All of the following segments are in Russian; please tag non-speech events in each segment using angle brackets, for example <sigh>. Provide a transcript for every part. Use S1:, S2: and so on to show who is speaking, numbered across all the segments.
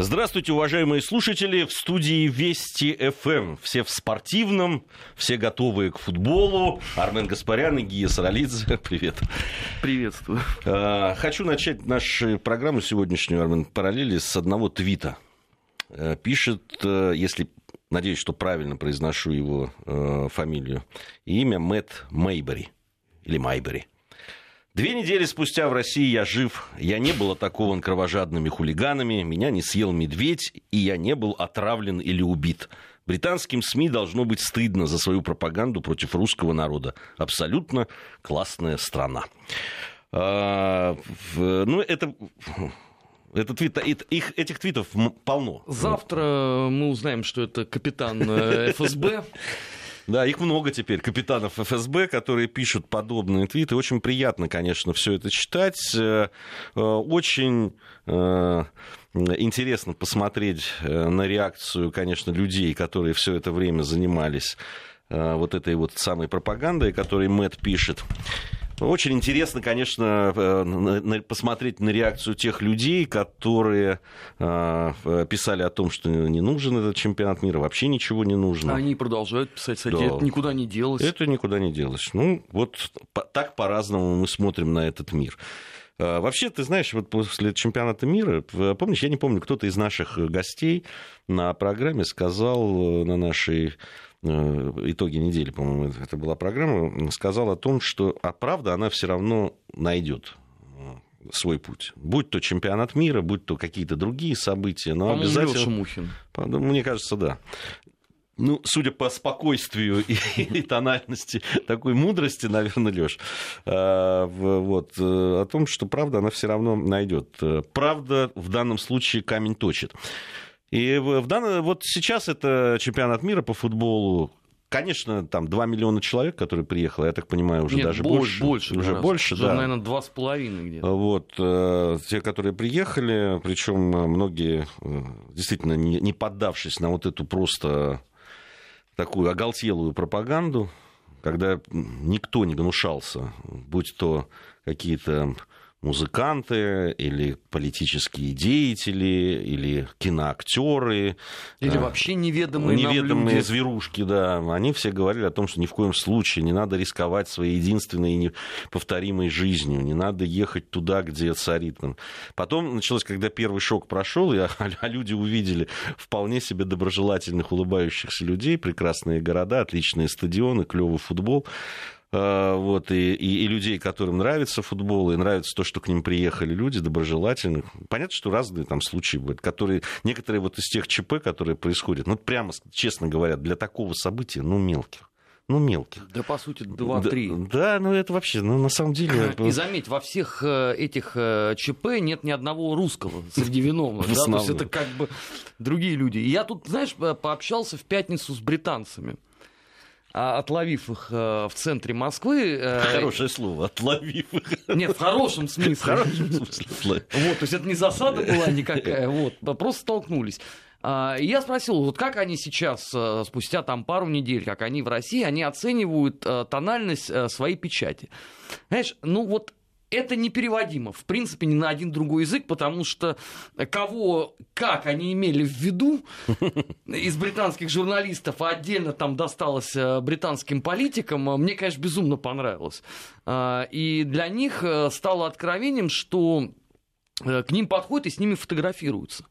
S1: Здравствуйте, уважаемые слушатели. В студии Вести ФМ. Все в спортивном, все готовые к футболу. Армен Гаспарян и Гия Саралидзе. <laughs> Привет.
S2: Приветствую.
S1: А, хочу начать нашу программу сегодняшнюю, Армен, параллели с одного твита. Э, пишет, э, если надеюсь, что правильно произношу его э, фамилию, имя Мэтт Мейбери или Майбери. Две недели спустя в России я жив, я не был атакован кровожадными хулиганами, меня не съел медведь, и я не был отравлен или убит. Британским СМИ должно быть стыдно за свою пропаганду против русского народа. Абсолютно классная страна. А, ну, это это твит, их, этих твитов полно.
S2: Завтра мы узнаем, что это капитан э, ФСБ.
S1: Да, их много теперь, капитанов ФСБ, которые пишут подобные твиты. Очень приятно, конечно, все это читать. Э, э, очень э, интересно посмотреть на реакцию, конечно, людей, которые все это время занимались вот этой вот самой пропагандой, которой Мэтт пишет. Очень интересно, конечно, э, посмотреть на реакцию тех людей, которые э, писали о том, что не нужен этот чемпионат мира, вообще ничего не нужно.
S2: Они продолжают писать, кстати, да. это никуда не делось.
S1: Это никуда не делось. Ну, вот так по-разному мы смотрим на этот мир. Э, вообще, ты знаешь, вот после чемпионата мира, помнишь, я не помню, кто-то из наших гостей на программе сказал на нашей Э, итоги недели, по-моему, это была программа, сказал о том, что а правда она все равно найдет э, свой путь. Будь то чемпионат мира, будь то какие-то другие события, но
S2: По-моему, обязательно... Леша Мухин.
S1: Мне кажется, да. Ну, судя по спокойствию и, и тональности такой мудрости, наверное, Леш, э, вот, о том, что правда она все равно найдет. Правда в данном случае камень точит. И в данном, вот сейчас это чемпионат мира по футболу. Конечно, там 2 миллиона человек, которые приехали, я так понимаю, уже
S2: Нет,
S1: даже больше.
S2: Больше,
S1: уже больше,
S2: уже, да. наверное, два с половиной где-то.
S1: Вот, э, те, которые приехали, причем многие, э, действительно, не, не поддавшись на вот эту просто такую оголтелую пропаганду, когда никто не гнушался, будь то какие-то музыканты или политические деятели или киноактеры
S2: или э, вообще неведомые
S1: неведомые
S2: люди.
S1: зверушки, да, они все говорили о том, что ни в коем случае не надо рисковать своей единственной и неповторимой жизнью, не надо ехать туда, где царит. Потом началось, когда первый шок прошел, и а люди увидели вполне себе доброжелательных, улыбающихся людей, прекрасные города, отличные стадионы, клевый футбол. А, вот, и, и, и людей, которым нравится футбол, и нравится то, что к ним приехали люди доброжелательных. Понятно, что разные там случаи будут, которые, некоторые вот из тех ЧП, которые происходят, ну, прямо, честно говоря, для такого события, ну, мелких ну, мелких.
S2: Да, по сути, 2-3.
S1: Да, да, ну это вообще, ну, на самом деле...
S2: И заметь, во всех э, этих э, ЧП нет ни одного русского среди виновных. <laughs> Да? То есть это как бы другие люди. И я тут, знаешь, пообщался в пятницу с британцами. А отловив их э, в центре Москвы...
S1: Э, Хорошее слово, отловив их.
S2: Нет, в хорошем смысле. В
S1: хорошем смысле.
S2: Вот, то есть это не засада была никакая, вот, просто столкнулись. А, я спросил, вот как они сейчас, э, спустя там пару недель, как они в России, они оценивают тональность своей печати. Знаешь, ну вот это непереводимо, в принципе, ни на один другой язык, потому что кого, как они имели в виду <laughs> из британских журналистов, а отдельно там досталось э, британским политикам, э, мне, конечно, безумно понравилось. А, и для них э, стало откровением, что к ним подходят и с ними фотографируются.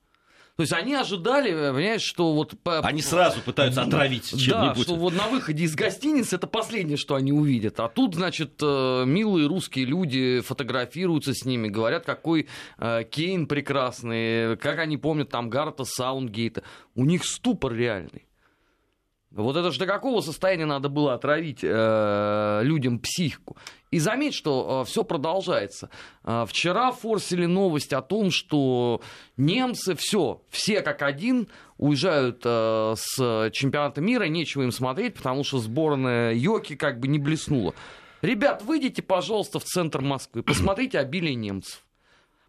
S2: То есть они ожидали, понимаешь, что вот...
S1: Они сразу пытаются отравить
S2: чем-нибудь. Да, что вот на выходе из гостиницы это последнее, что они увидят. А тут, значит, э, милые русские люди фотографируются с ними, говорят, какой э, Кейн прекрасный, как они помнят там Гарта Саундгейта. У них ступор реальный. Вот это же до какого состояния надо было отравить э, людям психику? И заметь, что э, все продолжается. Э, вчера форсили новость о том, что немцы все, все как один уезжают э, с чемпионата мира, нечего им смотреть, потому что сборная Йоки как бы не блеснула. Ребят, выйдите, пожалуйста, в центр Москвы, посмотрите обилие немцев.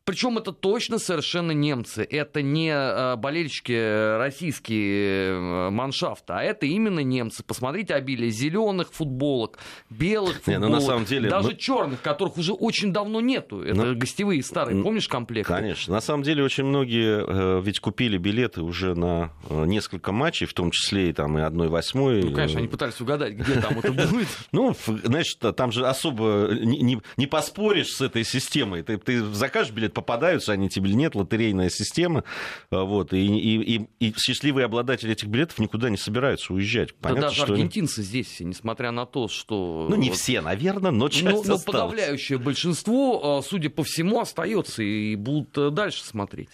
S2: Причем это точно совершенно немцы. Это не э, болельщики российские э, маншафта, а это именно немцы. Посмотрите обилие зеленых футболок, белых футболок,
S1: не, ну, на самом деле,
S2: даже
S1: мы...
S2: черных, которых уже очень давно нету. Это ну, гостевые старые, помнишь комплекты?
S1: Конечно. На самом деле очень многие э, ведь купили билеты уже на э, несколько матчей, в том числе и там и 1-8.
S2: Ну, конечно, они пытались угадать, где там это <laughs> будет.
S1: Ну, значит, там же особо не, поспоришь с этой системой. Ты, ты закажешь билет, попадаются они тебе или нет, лотерейная система. А, вот, и, и, и, и счастливые обладатели этих билетов никуда не собираются уезжать.
S2: Понятно, да даже что аргентинцы они... здесь, несмотря на то, что...
S1: Ну, не вот... все, наверное, но часть
S2: Но, но подавляющее большинство, а, судя по всему, остается и будут э, дальше смотреть.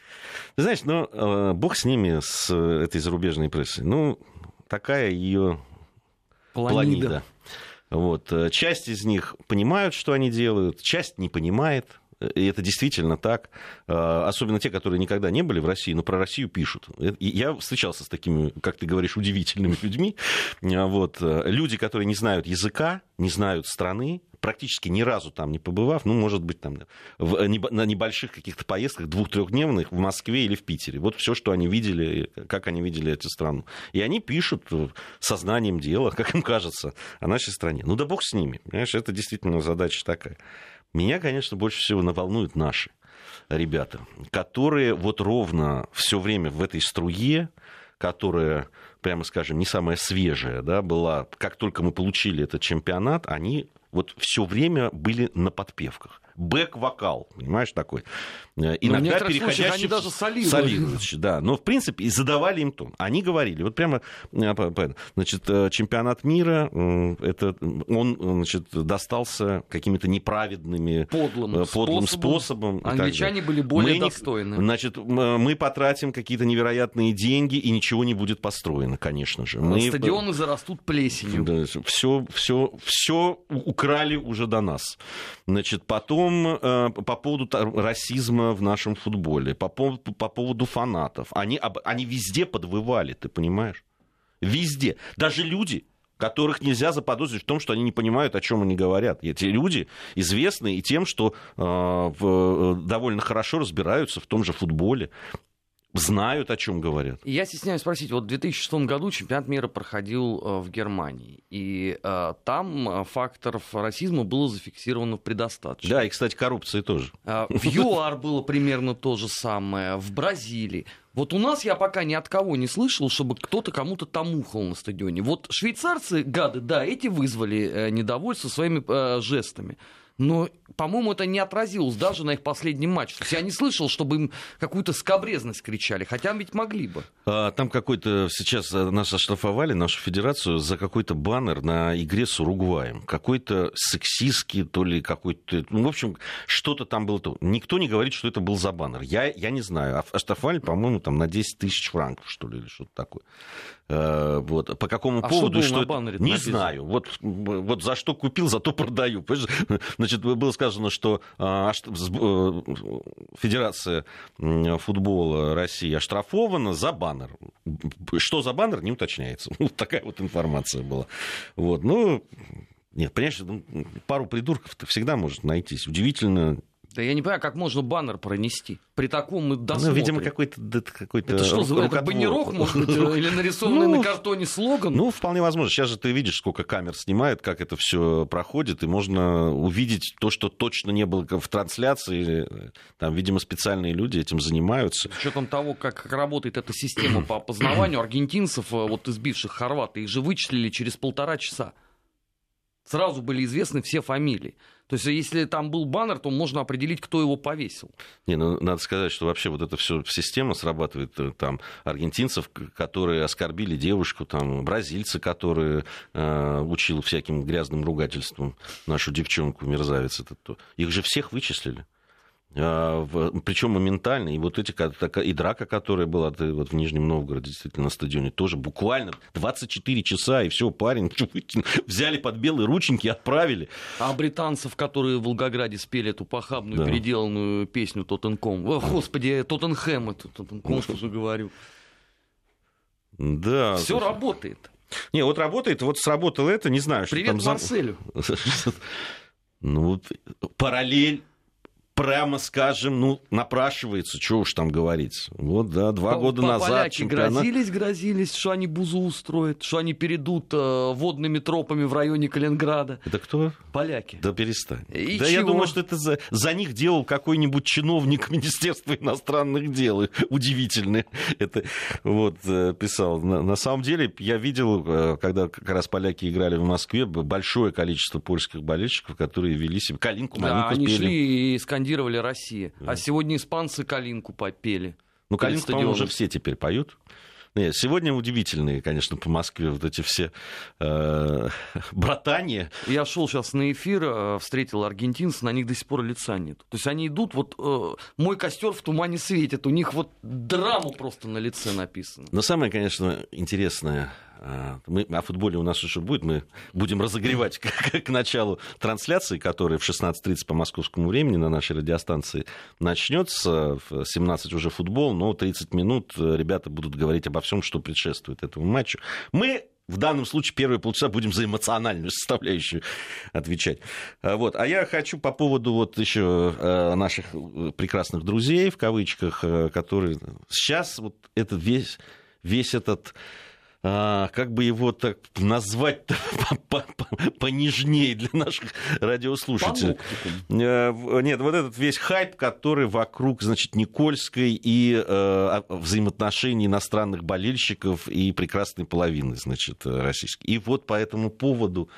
S1: Ты знаешь, ну, э, бог с ними, с этой зарубежной прессой. Ну, такая ее планида. планида. Вот. Э, часть из них понимают, что они делают, часть не понимает. И это действительно так. Э, особенно те, которые никогда не были в России, но про Россию пишут. Я встречался с такими, как ты говоришь, удивительными людьми. Вот. Люди, которые не знают языка, не знают страны, практически ни разу там не побывав, ну, может быть, там в, э, на небольших каких-то поездках двух-трехдневных в Москве или в Питере. Вот все, что они видели, как они видели эти страны. И они пишут сознанием дела, как им кажется, о нашей стране. Ну да бог с ними. Понимаешь, это действительно задача такая. Меня, конечно, больше всего наволнуют наши ребята, которые вот ровно все время в этой струе, которая, прямо скажем, не самая свежая, да, была, как только мы получили этот чемпионат, они вот все время были на подпевках бэк-вокал, понимаешь, такой.
S2: Э, иногда переходящий... они даже солируют.
S1: солируют. Да, но в принципе и задавали им тон. Они говорили, вот прямо, э, значит, э, чемпионат мира, это, он, значит, достался какими-то неправедными,
S2: подлым,
S1: подлым способом. способом
S2: Англичане были более мы достойны.
S1: значит, мы потратим какие-то невероятные деньги, и ничего не будет построено, конечно же. Мы...
S2: Стадионы зарастут плесенью. Да,
S1: все, все, все украли уже до нас. Значит, потом по поводу расизма в нашем футболе, по, поводу, по поводу фанатов. Они, они везде подвывали, ты понимаешь? Везде. Даже люди, которых нельзя заподозрить в том, что они не понимают, о чем они говорят. Эти люди известны и тем, что э, в, э, довольно хорошо разбираются в том же футболе знают, о чем говорят.
S2: Я стесняюсь спросить, вот в 2006 году чемпионат мира проходил э, в Германии, и э, там э, факторов расизма было зафиксировано предостаточно.
S1: Да, и, кстати, коррупции тоже.
S2: В ЮАР было примерно то же самое, в Бразилии. Вот у нас я пока ни от кого не слышал, чтобы кто-то кому-то там ухал на стадионе. Вот швейцарцы, гады, да, эти вызвали недовольство своими э, жестами но, по-моему, это не отразилось даже на их последнем матче. То есть я не слышал, чтобы им какую-то скобрезность кричали, хотя ведь могли бы.
S1: А, там какой-то сейчас э, нас оштрафовали, нашу федерацию, за какой-то баннер на игре с Уругваем. Какой-то сексистский, то ли какой-то... Ну, в общем, что-то там было. Никто не говорит, что это был за баннер. Я, я не знаю. Оштрафовали, по-моему, там на 10 тысяч франков, что ли, или что-то такое. Э, вот. По какому
S2: а
S1: поводу?
S2: Что,
S1: что
S2: баннере
S1: не написано? знаю. Вот, вот за что купил, за то продаю. <laughs> Значит, было сказано, что а, э, Федерация футбола России оштрафована за баннер. Что за баннер, не уточняется. <laughs> Вот такая вот информация была. Вот. Ну, нет, понимаешь, ну, пару придурков всегда может найтись. Удивительно
S2: да я не понимаю, как можно баннер пронести при таком досмотре. Ну,
S1: видимо, какой-то... Какой
S2: это что, за это баннерок, может быть, <laughs> или нарисованный ну, на картоне слоган?
S1: Ну, вполне возможно. Сейчас же ты видишь, сколько камер снимает, как это все проходит, и можно увидеть то, что точно не было в трансляции. Там, видимо, специальные люди этим занимаются.
S2: С учетом того, как работает эта система по опознаванию аргентинцев, э, вот избивших хорваты, их же вычислили через полтора часа. Сразу были известны все фамилии. То есть, если там был баннер, то можно определить, кто его повесил.
S1: Не, ну, надо сказать, что вообще вот эта все система срабатывает. Э, там аргентинцев, которые оскорбили девушку, там бразильцы, которые э, учил всяким грязным ругательством нашу девчонку, мерзавец этот. Их же всех вычислили. А, Причем моментально. И вот эти, и драка, которая была вот в Нижнем Новгороде, действительно, на стадионе, тоже буквально 24 часа, и все, парень <laughs> взяли под белые рученьки и отправили.
S2: А британцев, которые в Волгограде спели эту похабную, да. переделанную песню Тоттенком. О, господи, Тоттенхэм, это Тоттенком, что же говорю.
S1: Да.
S2: Все работает.
S1: Не, вот работает, вот сработало это, не знаю,
S2: что Привет там... Марселю. <laughs>
S1: Ну, параллель прямо скажем, ну, напрашивается, что уж там говорить. Вот, да, два
S2: По-
S1: года
S2: по-
S1: назад
S2: Поляки
S1: чемпионат...
S2: грозились, грозились, что они бузу устроят, что они перейдут э, водными тропами в районе Калининграда.
S1: Это кто?
S2: Поляки.
S1: Да перестань.
S2: И
S1: да я
S2: чего?
S1: думаю, что это за, за них делал какой-нибудь чиновник <laughs> Министерства иностранных дел. Удивительно. Это вот э, писал. На, на самом деле, я видел, э, когда как раз поляки играли в Москве, большое количество польских болельщиков, которые вели себя. Калинку,
S2: Да,
S1: малинку
S2: они
S1: пели.
S2: шли и скандировали «Россия». А сегодня испанцы «Калинку» попели.
S1: Ну, Калинку, по-моему, уже все теперь поют. Нет, сегодня удивительные, конечно, по Москве вот эти все э, <laughs> братания.
S2: Я шел сейчас на эфир, э, встретил аргентинцев, на них до сих пор лица нет. То есть они идут, вот э, мой костер в тумане светит, у них вот драма просто на лице написана.
S1: Но самое, конечно, интересное, мы, о футболе у нас еще будет, мы будем разогревать <laughs> к, к началу трансляции, которая в 16.30 по московскому времени на нашей радиостанции начнется. В 17 уже футбол, но 30 минут э, ребята будут говорить обо всем, что предшествует этому матчу. Мы в данном случае первые полчаса будем за эмоциональную составляющую отвечать. А, Вот. А я хочу по поводу вот еще э, наших прекрасных друзей, в кавычках, э, которые сейчас вот этот весь, весь этот а, как бы его так назвать <laughs> понежнее для наших радиослушателей. Э, Нет, вот этот весь хайп, который вокруг, значит, Никольской и э, взаимоотношений иностранных болельщиков и прекрасной половины, значит, э, российской. И вот по этому поводу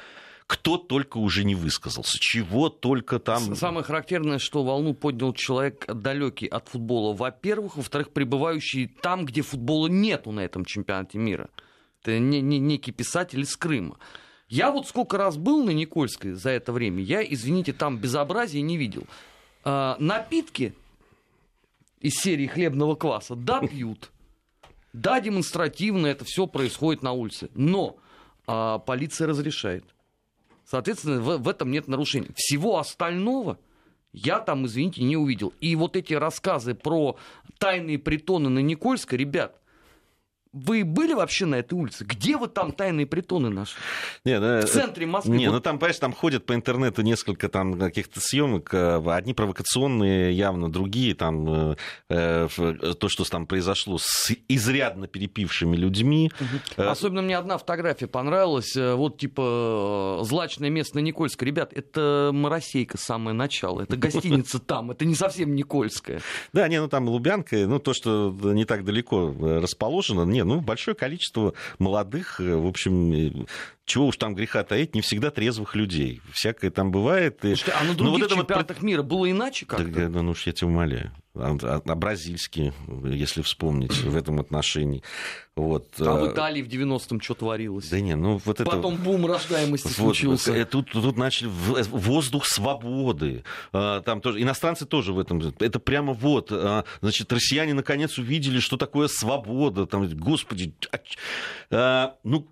S1: кто только уже не высказался, чего только там...
S2: Самое характерное, что волну поднял человек далекий от футбола, во-первых, во-вторых, пребывающий там, где футбола нету на этом чемпионате мира. Это не, не- некий писатель из Крыма. Я вот сколько раз был на Никольской за это время, я, извините, там безобразия не видел. А, напитки из серии хлебного кваса, да, пьют. Да, демонстративно это все происходит на улице. Но а, полиция разрешает. Соответственно, в, в этом нет нарушений. Всего остального я там, извините, не увидел. И вот эти рассказы про тайные притоны на Никольской, ребят, вы были вообще на этой улице? Где вы там тайные притоны нашли?
S1: Не, да,
S2: В центре Москвы.
S1: Не,
S2: Вот
S1: ну там, понимаешь, там ходят по интернету несколько там каких-то съемок, э, одни провокационные явно, другие там э, э, то, что там произошло с изрядно перепившими людьми. Э,
S2: Особенно мне одна фотография понравилась. э, Вот типа э, злачное место на Никольской. Ребят, это Моросейка самое начало. Это гостиница <laughs> там. Это не совсем Никольская.
S1: Да, не, ну там Лубянка, ну то, что не так далеко э, расположено, не, ну большое количество молодых, э, в общем, э, чего уж там греха таить, не всегда трезвых людей. Всякое там бывает.
S2: Слушайте, а на
S1: Ну,
S2: других
S1: вот это вот
S2: чемпионатах мира было иначе как-то?
S1: да, ну уж я тебя умоляю. А, бразильские, если вспомнить в этом отношении. Вот.
S2: В
S1: а,
S2: Италии в 90-м что творилось.
S1: Да не, ну вот это...
S2: Потом бум рождаемости
S1: Вот,
S2: случился.
S1: э, тут, тут начали в- воздух свободы. А, Там тоже иностранцы тоже в этом. Это прямо вот, а, значит, россияне наконец увидели, что такое свобода. Там, господи, а ну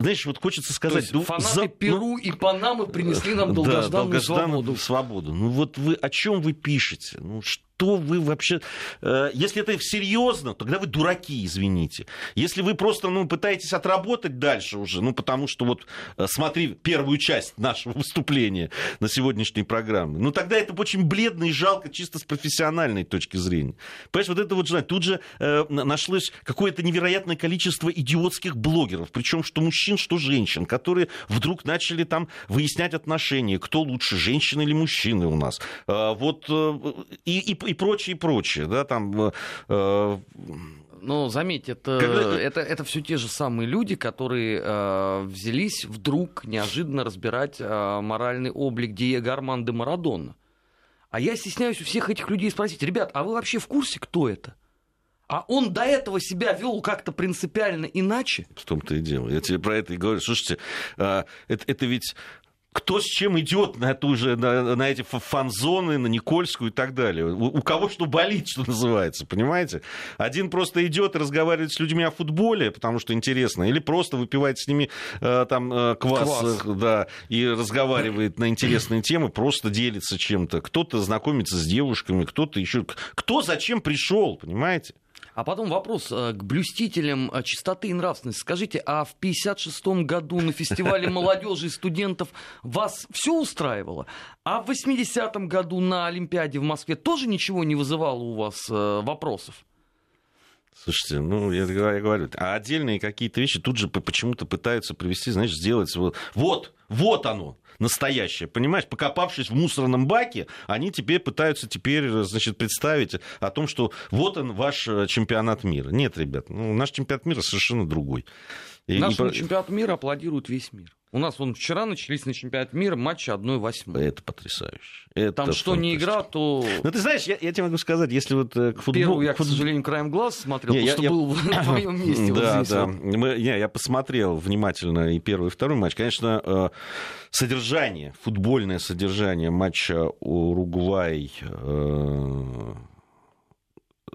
S1: знаешь, вот хочется
S2: То
S1: сказать,
S2: есть
S1: ну,
S2: фанаты
S1: за- ну,
S2: Перу и Панамы принесли нам
S1: да,
S2: долгожданную
S1: долгожданную
S2: свободу.
S1: свободу. Ну вот вы о чем вы пишете? Ну что вы вообще... э, если это серьезно, тогда вы дураки, извините. Если вы просто ну, пытаетесь отработать дальше уже, ну потому что вот э, смотри первую часть нашего выступления на сегодняшней программе, ну тогда это очень бледно и жалко чисто с профессиональной точки зрения. Понимаешь, вот это вот, знаете, тут же э, на- нашлось какое-то невероятное количество идиотских блогеров, причем что мужчин, что женщин, которые вдруг начали там выяснять отношения, кто лучше, женщины или мужчины у нас. Э, Вот э, и, и, и прочее, и прочее, да, там... э, э,
S2: Но заметьте, это,
S1: Когда-
S2: это, это все те же самые люди, которые э, взялись вдруг неожиданно разбирать э, моральный облик Диего Армандо Марадона. А я стесняюсь у всех этих людей спросить, ребят, а вы вообще в курсе, кто это? А он до этого себя вел как-то принципиально иначе?
S1: В том-то и дело. Я тебе про это и говорю. Слушайте, а, это, это ведь кто с чем идет на, ту же, на, на эти фа- фан-зоны, на Никольскую и так далее. У, у кого что болит, что называется, понимаете? Один просто идет и разговаривает с людьми о футболе, потому что интересно, или просто выпивает с ними э, там э, квас,
S2: Квас.
S1: да, и разговаривает на интересные темы, просто делится чем-то. Кто-то знакомится с девушками, кто-то еще... Кто зачем пришел, понимаете?
S2: А потом вопрос э, к блюстителям э, чистоты и нравственности. Скажите, а в 56-м году на фестивале <laughs> молодежи и студентов вас все устраивало? А в 80-м году на Олимпиаде в Москве тоже ничего не вызывало у вас э, вопросов?
S1: Слушайте, ну, я, я говорю, а отдельные какие-то вещи тут же почему-то пытаются привести, знаешь, сделать вот, вот, вот оно, настоящее, понимаешь? Покопавшись в мусорном баке, они теперь пытаются теперь, значит, представить о том, что вот он, ваш э, чемпионат мира. Нет, ребят, ну, наш чемпионат мира совершенно другой.
S2: И, Нашему и... чемпионату мира аплодирует весь мир. У нас вон вчера начались на чемпионат мира матчи 1-8.
S1: Это потрясающе. Это
S2: Там что не игра, то...
S1: Ну, ты знаешь, я, я тебе могу сказать, если вот э, к футболу...
S2: Первую я, к сожалению, краем глаз смотрел, не, потому я, что я... был в <laughs> твоем месте
S1: да,
S2: вот здесь.
S1: Да,
S2: вот.
S1: Мы, не, я посмотрел внимательно и первый, и второй матч. Конечно, э, содержание, футбольное содержание матча Уругвай... Э,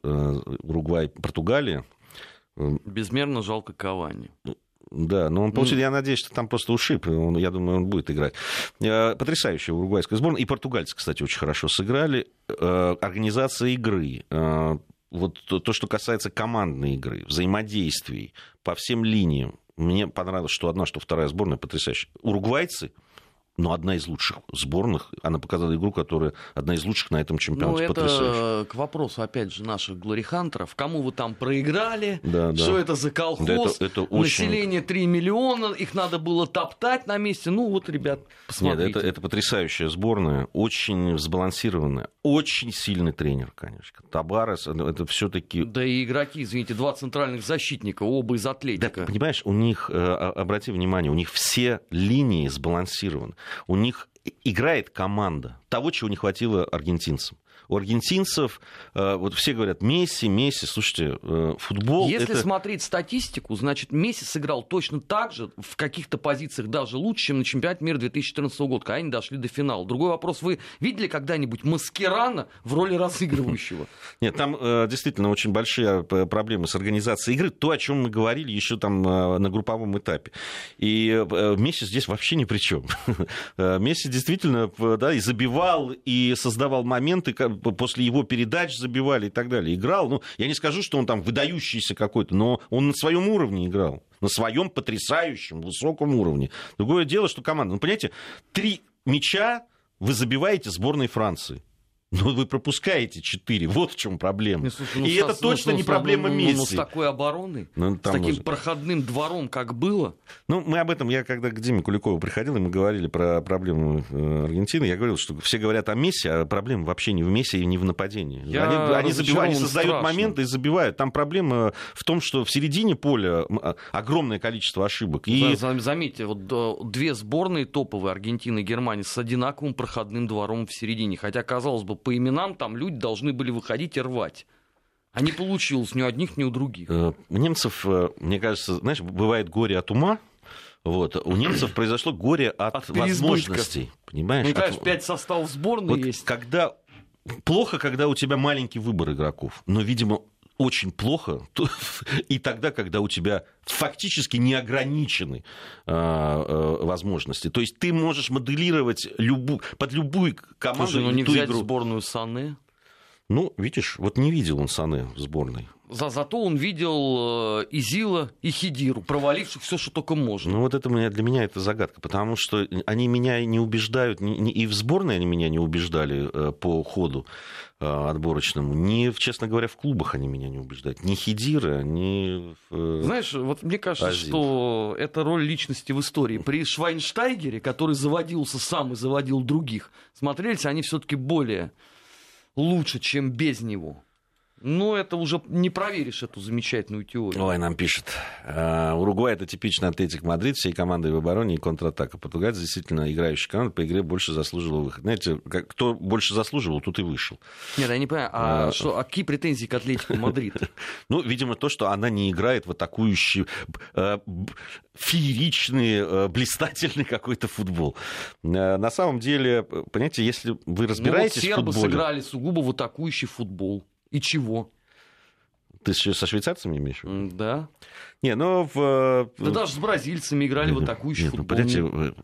S1: Уругвай-Португалия
S2: Безмерно жалко Кавани.
S1: Да, но он получил, я надеюсь, что там просто ушиб, он, я думаю, он будет играть. Э, потрясающая уругвайская сборная. И португальцы, кстати, очень хорошо сыграли. Э, организация игры, э, вот то, что касается командной игры, взаимодействий по всем линиям. Мне понравилось, что одна, что вторая сборная потрясающая. Уругвайцы но ну, одна из лучших сборных. Она показала игру, которая одна из лучших на этом чемпионате.
S2: Ну, это Потрясающе. к вопросу, опять же, наших глорихантеров. Кому вы там проиграли?
S1: Да,
S2: что
S1: да.
S2: это за колхоз?
S1: Да, это, это очень...
S2: Население 3 миллиона, их надо было топтать на месте. Ну, вот, ребят, посмотрите.
S1: Нет, это, это потрясающая сборная, очень сбалансированная, очень сильный тренер, конечно. Табарес, это все таки
S2: Да и игроки, извините, два центральных защитника, оба из Атлетика.
S1: Да, понимаешь, у них, э, обрати внимание, у них все линии сбалансированы у них играет команда того, чего не хватило аргентинцам у аргентинцев, э, вот все говорят, Месси, Месси, слушайте, э, футбол...
S2: Если
S1: это...
S2: смотреть статистику, значит, Месси сыграл точно так же, в каких-то позициях даже лучше, чем на чемпионате мира 2014 года, когда они дошли до финала. Другой вопрос, вы видели когда-нибудь Маскерана в роли разыгрывающего? <laughs>
S1: Нет, там э, действительно очень большие проблемы с организацией игры, то, о чем мы говорили еще там на групповом этапе. И Месси здесь вообще ни при чем. <laughs> Месси действительно да, и забивал, и создавал моменты, после его передач забивали и так далее. Играл, ну, я не скажу, что он там выдающийся какой-то, но он на своем уровне играл. На своем потрясающем, высоком уровне. Другое дело, что команда... Ну, понимаете, три мяча вы забиваете сборной Франции. Ну, вы пропускаете 4, вот в чем проблема. Не, слушай, ну, и со, это точно ну, не проблема ну, Месси. Ну,
S2: с такой обороной, ну, с таким может... проходным двором, как было.
S1: Ну, мы об этом, я когда к Диме Куликову приходил, и мы говорили про проблему э, Аргентины, я говорил, что все говорят о Месси, а проблема вообще не в Месси и не в нападении. Я они, они, забивают, они создают страшно. моменты и забивают. Там проблема в том, что в середине поля а, огромное количество ошибок. И...
S2: Заметьте, вот две сборные топовые, Аргентина и Германия, с одинаковым проходным двором в середине. Хотя, казалось бы, по именам там люди должны были выходить и рвать. А не получилось ни у одних, ни у других. Э,
S1: у немцев, э, мне кажется, знаешь, бывает горе от ума, вот. У немцев <clears throat> произошло горе от, от возможностей. Понимаешь?
S2: Ну, конечно, от... пять составов сборной вот есть.
S1: Когда... Плохо, когда у тебя маленький выбор игроков. Но, видимо, очень плохо <laughs> и тогда, когда у тебя фактически неограничены э, э, возможности. То есть ты можешь моделировать любу, под любую команду
S2: Слушай, ну не взять игру. сборную Саны?
S1: Ну, видишь, вот не видел он Саны в сборной.
S2: За, зато он видел э, Изила и Хидиру, проваливших все, что только можно.
S1: Ну вот это меня, для меня это загадка, потому что они меня не убеждают, не, не, и в сборной они меня не убеждали э, по ходу э, отборочному, ни, честно говоря, в клубах они меня не убеждают, ни Хидира, ни...
S2: Э, Знаешь, вот мне кажется, Азин. что это роль личности в истории. При Швайнштайгере, который заводился сам и заводил других, смотрелись они все-таки более лучше, чем без него. Но это уже не проверишь эту замечательную теорию.
S1: Ой, нам пишет. э, Уругвай это типичный Атлетик Мадрид, всей командой в обороне и контратака. Португалия действительно играющая команда по игре больше заслуживала выход. Знаете, кто больше заслуживал, тут и вышел.
S2: Нет, я не понимаю, а, э, что, а какие претензии к Атлетику Мадрид? <laughs>
S1: ну, видимо, то, что она не играет в атакующий, э, фееричный, э, блистательный какой-то футбол. Э, на самом деле, понимаете, если вы разбираетесь ну, вот
S2: в футболе... сыграли сугубо в атакующий футбол. И чего?
S1: Ты со швейцарцами имеешь?
S2: Да.
S1: Не, ну в...
S2: Да даже с бразильцами играли в атакующий Нет, футбол.
S1: Ну,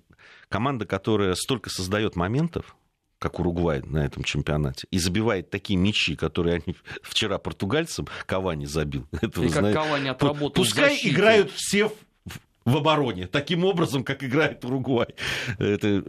S1: команда, которая столько создает моментов, как Уругвай на этом чемпионате, и забивает такие мячи, которые они <laughs> вчера португальцам Кавани забил. <laughs>
S2: Это, и как знаете, Кавани отработал
S1: Пускай играют все в обороне, таким образом, как играет Уругвай. Это,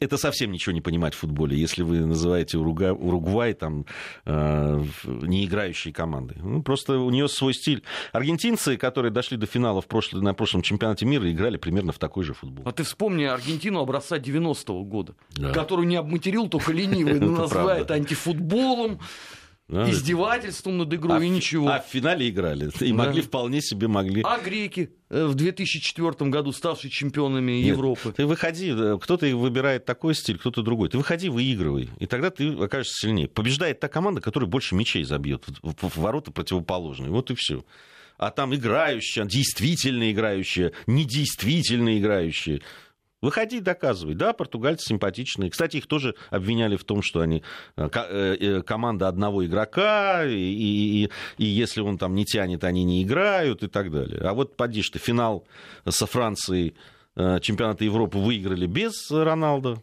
S1: это совсем ничего не понимать в футболе, если вы называете Уругвай, Уругвай там, э, не играющей командой. Ну, просто у нее свой стиль. Аргентинцы, которые дошли до финала в прошлый, на прошлом чемпионате мира, играли примерно в такой же футбол.
S2: А ты вспомни Аргентину образца 90-го года, да. которую не обматерил только ленивый, <laughs> но называет антифутболом. Да, Издевательством над игрой а и ничего.
S1: А в финале играли. И да. могли вполне себе могли.
S2: А греки э, в 2004 году ставшие чемпионами Нет, Европы.
S1: Ты выходи, э, кто-то выбирает такой стиль, кто-то другой. Ты выходи, выигрывай. И тогда ты окажешься сильнее. Побеждает та команда, которая больше мячей забьет в ворота противоположные. Вот и все. А там играющие, действительно играющие, недействительно играющие. Выходи, доказывай. Да, португальцы симпатичные. Кстати, их тоже обвиняли в том, что они э, э, команда одного игрока, и, и, и если он там не тянет, они не играют и так далее. А вот поди ты, финал со Францией э, чемпионата Европы выиграли без Роналда.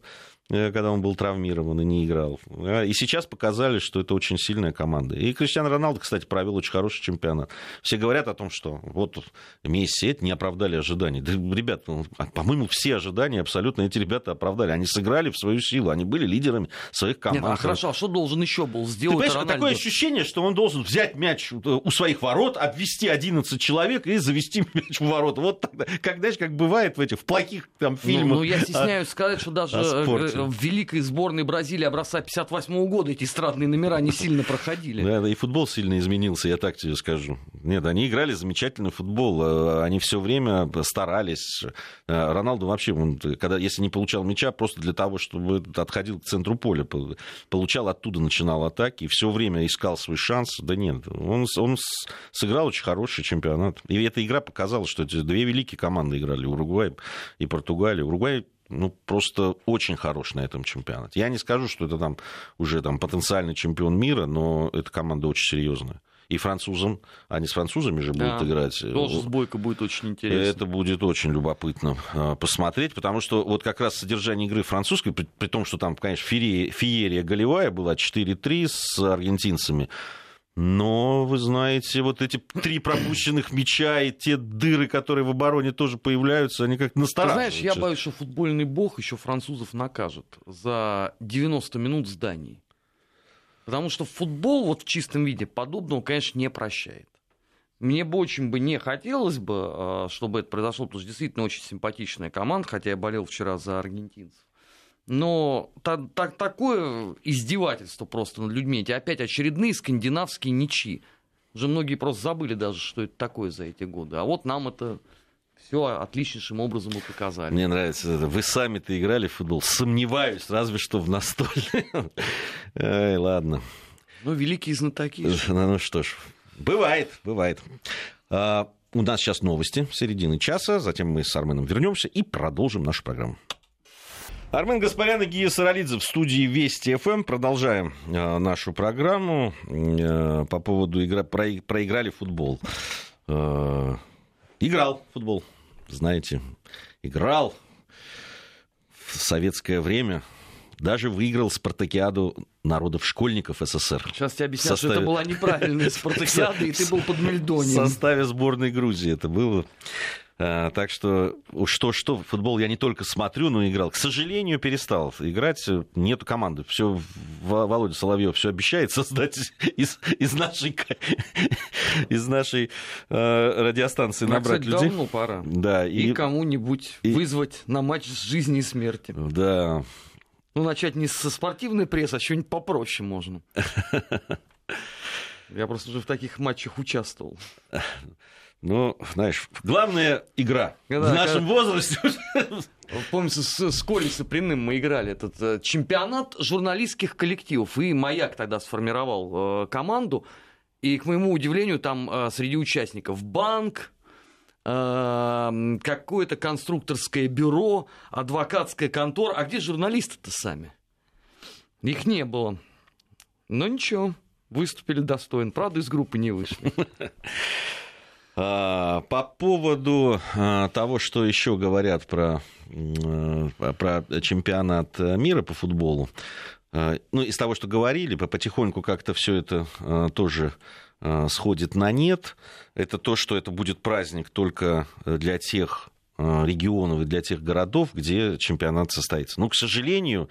S1: Э, когда он был травмирован и не играл. А, и сейчас показали, что это очень сильная команда. И Криштиану Роналдо, кстати, провел очень хороший чемпионат. Все говорят о том, что вот Месси это не оправдали ожиданий. Да, ребят, ну, а, по-моему, все ожидания абсолютно эти ребята оправдали. Они сыграли в свою силу, они были лидерами своих команд. Нет,
S2: а хорошо, а что должен еще был сделать Ты
S1: Рональдо? такое ощущение, что он должен взять мяч у своих ворот, обвести 11 человек и завести <laughs> мяч в ворота. Вот тогда, как, знаешь, как бывает в этих в плохих там фильмах. Ну,
S2: ну я стесняюсь сказать, что даже в великой сборной Бразилии образца 58 года эти эстрадные номера не сильно проходили.
S1: Да, и футбол сильно изменился, я так тебе скажу. Нет, они играли замечательный футбол, э, они все время старались. Э, Роналду вообще, он, когда, если не получал мяча, просто для того, чтобы отходил к центру поля, получал оттуда, начинал атаки, и все время искал свой шанс. Да нет, он, он сыграл очень хороший чемпионат. И эта игра показала, что эти две великие команды играли, Уругвай и Португалия. Уругвай ну, просто очень хорош на этом чемпионате. Я не скажу, что это там уже там потенциальный чемпион мира, но эта команда очень серьезная. И французам, они с французами же будут да, играть.
S2: Тоже сбойка будет очень интересно.
S1: Это будет очень любопытно а, посмотреть, потому что вот как раз содержание игры французской, при, при том, что там, конечно, феерия, феерия голевая была 4-3 с аргентинцами, но, вы знаете, вот эти три пропущенных мяча и те дыры, которые в обороне тоже появляются, они как-то настораживают.
S2: Ты знаешь, я боюсь, что футбольный бог еще французов накажет за 90 минут зданий. Потому что футбол вот в чистом виде подобного, конечно, не прощает. Мне бы очень бы не хотелось бы, а, чтобы это произошло, потому что действительно очень симпатичная команда, хотя я болел вчера за аргентинцев. Но так, так, такое издевательство просто над людьми. Эти опять очередные скандинавские ничьи. Уже многие просто забыли даже, что это такое за эти годы. А вот нам это все отличнейшим образом и показали.
S1: Мне нравится это. Вы сами-то играли в футбол. Сомневаюсь, разве что в настольный. <laughs> Ай, ладно.
S2: Ну, великие знатоки.
S1: Ну, ну что ж, бывает, бывает. А, у нас сейчас новости середины часа, затем мы с Арменом вернемся и продолжим нашу программу. Армен Гаспарян и Гия Саралидзе в студии Вести ФМ. Продолжаем э, нашу программу э, по поводу игры. Про, проиграли футбол. Э, играл футбол, знаете. Играл в советское время. Даже выиграл спартакиаду народов школьников СССР.
S2: Сейчас тебе объяснят, составе... что это была неправильная спартакиада, и ты был под Мельдонием.
S1: В составе сборной Грузии это было. А, так что что-что, футбол я не только смотрю, но и играл. К сожалению, перестал играть. Нету команды. Все, Володя Соловьев все обещает создать <laughs> из, из нашей, <laughs> из нашей э, радиостанции ну, набрать кстати, людей.
S2: Давно пора.
S1: Да,
S2: и, и кому-нибудь и... вызвать на матч с жизни и смерти.
S1: Да.
S2: Ну, начать не со спортивной прессы, а что-нибудь попроще можно. <laughs> Я просто уже в таких матчах участвовал.
S1: Ну, знаешь, главная игра Когда, в нашем когда... возрасте.
S2: Помните, с, с Колей Саприным мы играли этот э, чемпионат журналистских коллективов. И «Маяк» тогда сформировал э, команду. И, к моему удивлению, там э, среди участников банк, э, какое-то конструкторское бюро, адвокатская контора. А где журналисты-то сами? Их не было. Но ничего, выступили достойно. Правда, из группы не вышли. <laughs>
S1: А, по поводу а, того, что еще говорят про, про чемпионат мира по футболу, ну, из того, что говорили, потихоньку как-то все это тоже сходит на нет. Это то, что это будет праздник только для тех регионов и для тех городов, где чемпионат состоится. Но, к сожалению,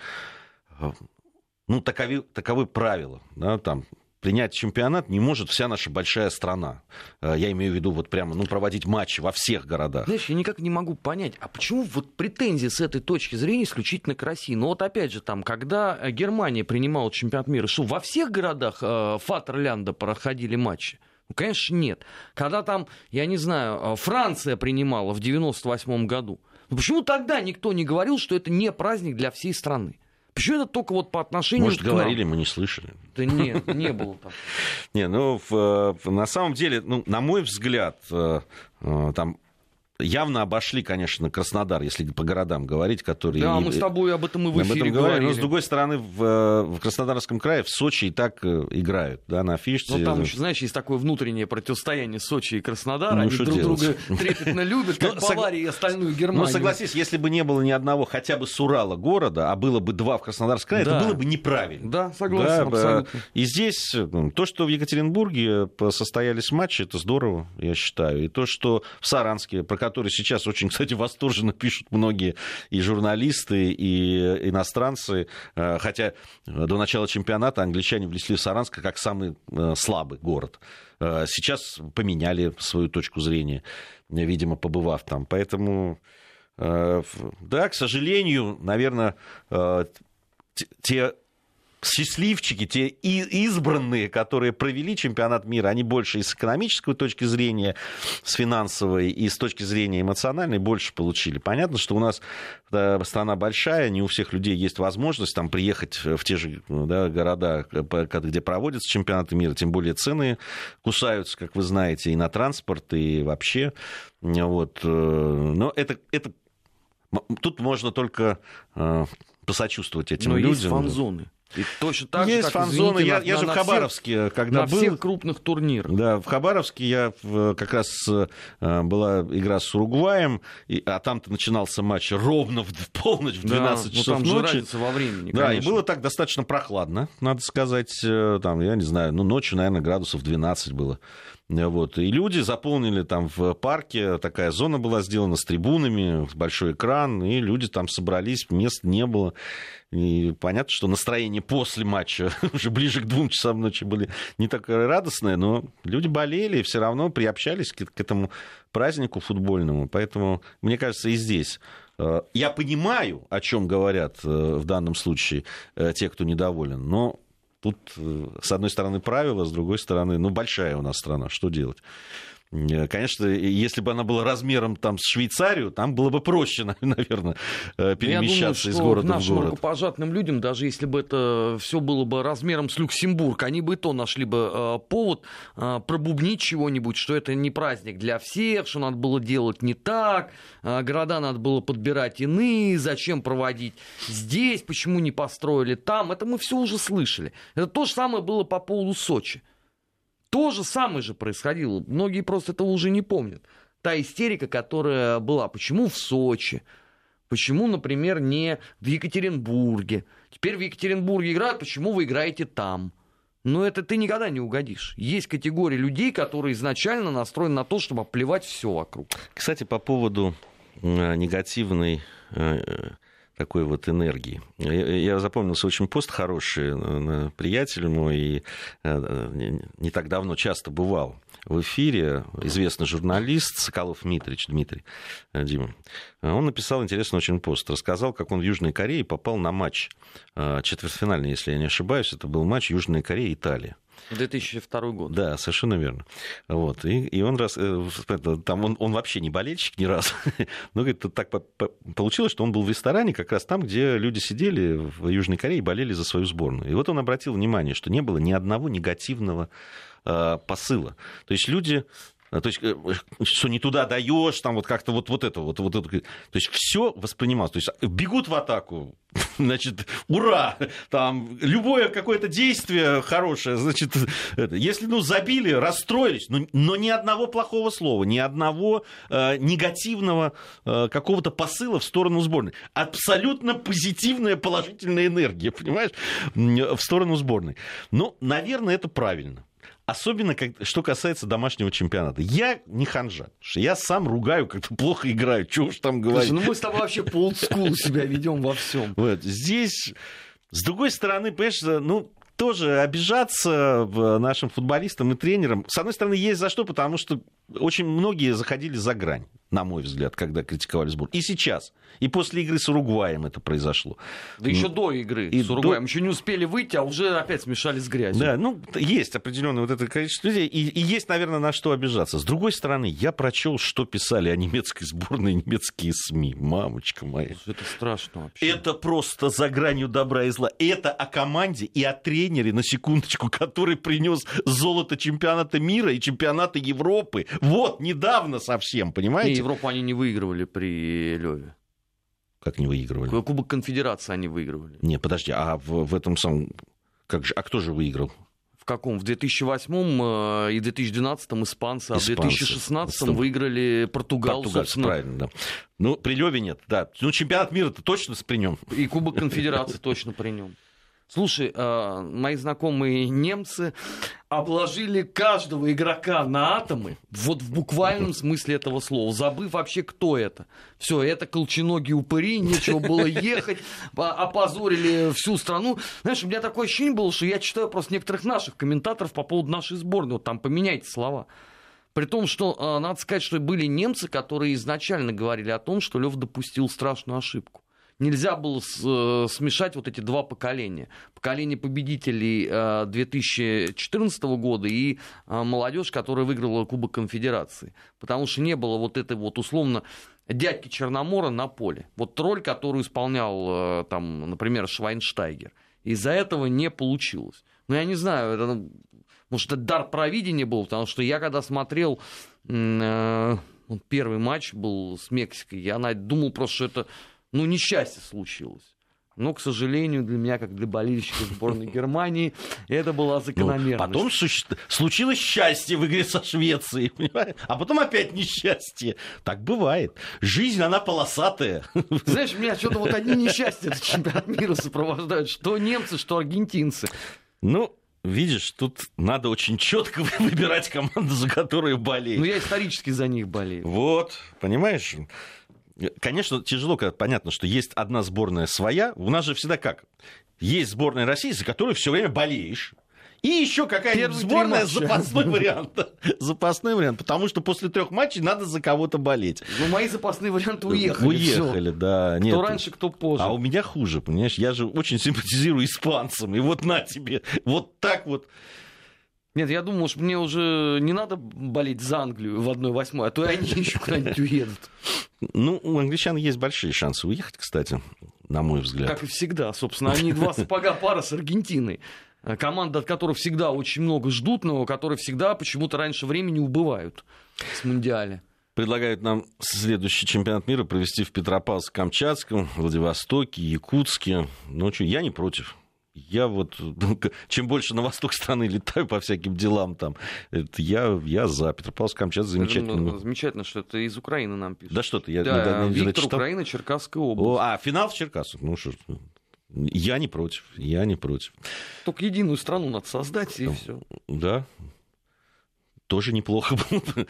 S1: ну, таковы, таковы правила. Да, там, принять чемпионат не может вся наша большая страна. Э, я имею в виду вот прямо, ну, проводить матчи во всех городах.
S2: Знаешь, я никак не могу понять, а почему вот претензии с этой точки зрения исключительно к России? Ну вот опять же, там, когда Германия принимала чемпионат мира, что во всех городах э, Фатерлянда проходили матчи? Ну, конечно, нет. Когда там, я не знаю, э, Франция принимала в 98 году, ну, почему тогда никто не говорил, что это не праздник для всей страны? Почему это только вот по отношению
S1: Может,
S2: к
S1: говорили,
S2: нам?
S1: мы не слышали.
S2: Да нет, <laughs> не было там.
S1: Не, ну, на самом деле, ну, на мой взгляд, э, э, там явно обошли, конечно, Краснодар, если по городам говорить, которые...
S2: Да, мы с тобой об этом и в эфире
S1: этом говорили. Но, с другой стороны, в, в Краснодарском крае, в Сочи и так э, играют, да, на фишке.
S2: Ну, там еще, знаешь, есть такое внутреннее противостояние Сочи и Краснодара. Ну, Они друг делать? друга <laughs> трепетно любят, как ну, Бавария и остальную Германию.
S1: Ну, согласись, если бы не было ни одного хотя бы с Урала города, а было бы два в Краснодарском крае, это было бы неправильно.
S2: Да, согласен, абсолютно.
S1: И здесь ну, то, что в Екатеринбурге состоялись матчи, это здорово, я считаю. И то, что в Саранске, про который сейчас очень <laughs> кстати, восторженно пишут многие и журналисты, и иностранцы. Э, хотя до начала чемпионата англичане влезли в Саранск как самый э, слабый город. Э, сейчас поменяли свою точку зрения, видимо, побывав там. Поэтому, да, к сожалению, наверное, те счастливчики, те избранные, которые провели чемпионат мира, они больше и с экономической точки зрения, с финансовой и с точки зрения эмоциональной больше получили. Понятно, что у нас да, страна большая, не у всех людей есть возможность там приехать в те же да, города, где проводятся чемпионаты мира, тем более цены кусаются, как вы знаете, и на транспорт, и вообще. Вот. Э, но это, это тут можно только э, посочувствовать этим
S2: Но
S1: людям.
S2: Есть фан-зоны. И точно так
S1: Есть
S2: же,
S1: как, фан-зоны. Я, на, я же в Хабаровске,
S2: всех,
S1: когда
S2: на
S1: был...
S2: всех крупных турнирах.
S1: Да, в Хабаровске я как раз э, была игра с Уругваем, и, а там-то начинался матч ровно в <laughs> полночь, в 12 да, часов
S2: ну, там
S1: ночи.
S2: Же во времени,
S1: Да,
S2: конечно.
S1: и было так достаточно прохладно, надо сказать. Э, там, я не знаю, ну, ночью, наверное, градусов 12 было. Вот. И люди заполнили там в парке, такая зона была сделана с трибунами, большой экран, и люди там собрались, мест не было. И понятно, что настроение после матча, <laughs> уже ближе к двум часам ночи, были не такое радостное, но люди болели и все равно приобщались к, к этому празднику футбольному. Поэтому, мне кажется, и здесь э, я понимаю, о чем говорят э, в данном случае э, те, кто недоволен, но тут, с одной стороны, правила, с другой стороны, ну, большая у нас страна, что делать? Э, конечно, если бы она была размером там, с Швейцарию, там было бы проще, <laughs> наверное, э, перемещаться
S2: думаю,
S1: из города
S2: нашим
S1: в город.
S2: рукопожатным людям, даже если бы это все было бы размером с Люксембург, они бы и то нашли бы э, повод пробубнить чего-нибудь, что это не праздник для всех, что надо было делать не так, города надо было подбирать иные, зачем проводить здесь, почему не построили там. Это мы все уже слышали. Это то же самое было по поводу Сочи. То же самое же происходило. Многие просто этого уже не помнят. Та истерика, которая была. Почему в Сочи? Почему, например, не в Екатеринбурге? Теперь в Екатеринбурге играют, почему вы играете там? Но это ты никогда не угодишь. Есть категория людей, которые изначально настроены на то, чтобы плевать все вокруг.
S1: Кстати, по поводу э, негативной э, такой вот энергии. Я запомнился очень пост хороший, э, приятель мой, и э, не так давно часто бывал в эфире, известный журналист Соколов Дмитрич, Дмитрий э, Дима. Он написал интересный очень пост, рассказал, как он в Южной Корее попал на матч четвертьфинальный, если я не ошибаюсь, это был матч Южная Корея-Италия.
S2: 2002 год.
S1: Да, совершенно верно. Вот. И, и он, раз, э, там он, он вообще не болельщик ни разу. <laughs> Но говорит, так получилось, что он был в ресторане как раз там, где люди сидели в Южной Корее и болели за свою сборную. И вот он обратил внимание, что не было ни одного негативного э, посыла. То есть люди то есть, э, что не туда даешь, там вот как-то вот, вот это вот, вот это. То есть все воспринималось. То есть бегут в атаку, <laughs> значит, ура! Там любое какое-то действие хорошее, значит, если, ну, забили, расстроились, но, но ни одного плохого слова, ни одного э, негативного э, какого-то посыла в сторону сборной. Абсолютно позитивная, положительная энергия, <laughs> понимаешь, в сторону сборной. Ну, наверное, это правильно. Особенно, как, что касается домашнего чемпионата. Я не ханжа. Я сам ругаю, как-то плохо играю. Чего уж там говорить.
S2: Слушай, ну мы с тобой вообще по олдскулу себя <laughs> ведем во всем.
S1: Вот. Здесь, с другой стороны, понимаешь, ну, тоже обижаться нашим футболистам и тренерам. С одной стороны, есть за что, потому что очень многие заходили за грань, на мой взгляд, когда критиковали сбор. И сейчас. И после игры с Уругваем это произошло.
S2: Да еще до игры и с Уругваем. До... Еще не успели выйти, а уже опять смешались с грязью.
S1: Да, ну, есть определенное вот это количество людей. И, и есть, наверное, на что обижаться. С другой стороны, я прочел, что писали о немецкой сборной немецкие СМИ. Мамочка моя.
S2: Это страшно вообще.
S1: Это просто за гранью добра и зла. Это о команде и о тренере, на секундочку, который принес золото чемпионата мира и чемпионата Европы вот, недавно совсем, понимаете?
S2: И Европу они не выигрывали при Леве.
S1: Как не выигрывали?
S2: Кубок конфедерации они выигрывали.
S1: Не, подожди, а в, в этом самом... Как же, а кто же выиграл?
S2: В каком? В 2008 э, и 2012 испанцы, а в 2016 выиграли Португал, собственно.
S1: правильно, да. Ну, при Леве нет, да. Ну, чемпионат мира-то точно при нем.
S2: И Кубок <laughs> конфедерации точно при нем. Слушай, э, мои знакомые немцы обложили каждого игрока на атомы, вот в буквальном <laughs> смысле этого слова, забыв вообще, кто это. Все, это колченогие упыри, нечего было <laughs> ехать, опозорили всю страну. Знаешь, у меня такое ощущение было, что я читаю просто некоторых наших комментаторов по поводу нашей сборной, вот там поменяйте слова. При том, что э, надо сказать, что были немцы, которые изначально говорили о том, что Лев допустил страшную ошибку нельзя было э, смешать вот эти два поколения. Поколение победителей 2014 э, года и э, молодежь, которая выиграла Кубок Конфедерации. Потому что не было вот этой вот условно дядьки Черномора на поле. Вот роль, которую исполнял там, например, Швайнштайгер. Из-за этого не получилось. Ну, я не знаю, это, ну, может, это дар провидения был, потому что я когда смотрел э, первый матч был с Мексикой, я думал просто, что это ну, несчастье случилось. Но, к сожалению, для меня, как для болельщика сборной <laughs> Германии, это была закономерность.
S1: Ну, потом случилось счастье в игре со Швецией, <laughs> понимаешь? А потом опять несчастье. Так бывает. Жизнь, она полосатая. <laughs>
S2: Знаешь, меня что-то вот одни несчастья этот чемпионат мира сопровождают. Что немцы, что аргентинцы.
S1: Ну, Видишь, тут надо очень четко выбирать команду, за которую болеешь.
S2: Ну, я исторически за них болею.
S1: Вот, понимаешь? Конечно, тяжело, когда понятно, что есть одна сборная своя. У нас же всегда как? Есть сборная России, за которую все время болеешь. И еще какая-нибудь сборная запасной вариант. <laughs> запасной вариант, потому что после трех матчей надо за кого-то болеть.
S2: Ну, мои запасные варианты уехали.
S1: Уехали,
S2: всё.
S1: да.
S2: Нет. Кто раньше, кто позже.
S1: А у меня хуже, понимаешь? Я же очень симпатизирую испанцам. И вот на тебе, вот так вот.
S2: Нет, я думал, что мне уже не надо болеть за Англию в 1-8, а то они <laughs> еще куда-нибудь уедут.
S1: Ну, у англичан есть большие шансы уехать, кстати, на мой взгляд.
S2: Как и всегда, собственно. Они два <laughs> сапога пара с Аргентиной. Команда, от которой всегда очень много ждут, но которые всегда почему-то раньше времени убывают с Мундиаля.
S1: Предлагают нам следующий чемпионат мира провести в Петропавловске-Камчатском, Владивостоке, Якутске. Ну, что, я не против. Я вот, чем больше на восток страны летаю по всяким делам там, это я, я за. Петропавловск-Камчатск замечательно. Ну,
S2: замечательно, что это из Украины нам пишут.
S1: Да что ты, я
S2: да, недавно Виктор, читал. Украина, Черкасская область. О,
S1: а, финал в Черкасах, ну что я не против, я не против.
S2: Только единую страну надо создать, и все.
S1: Да, тоже неплохо было а,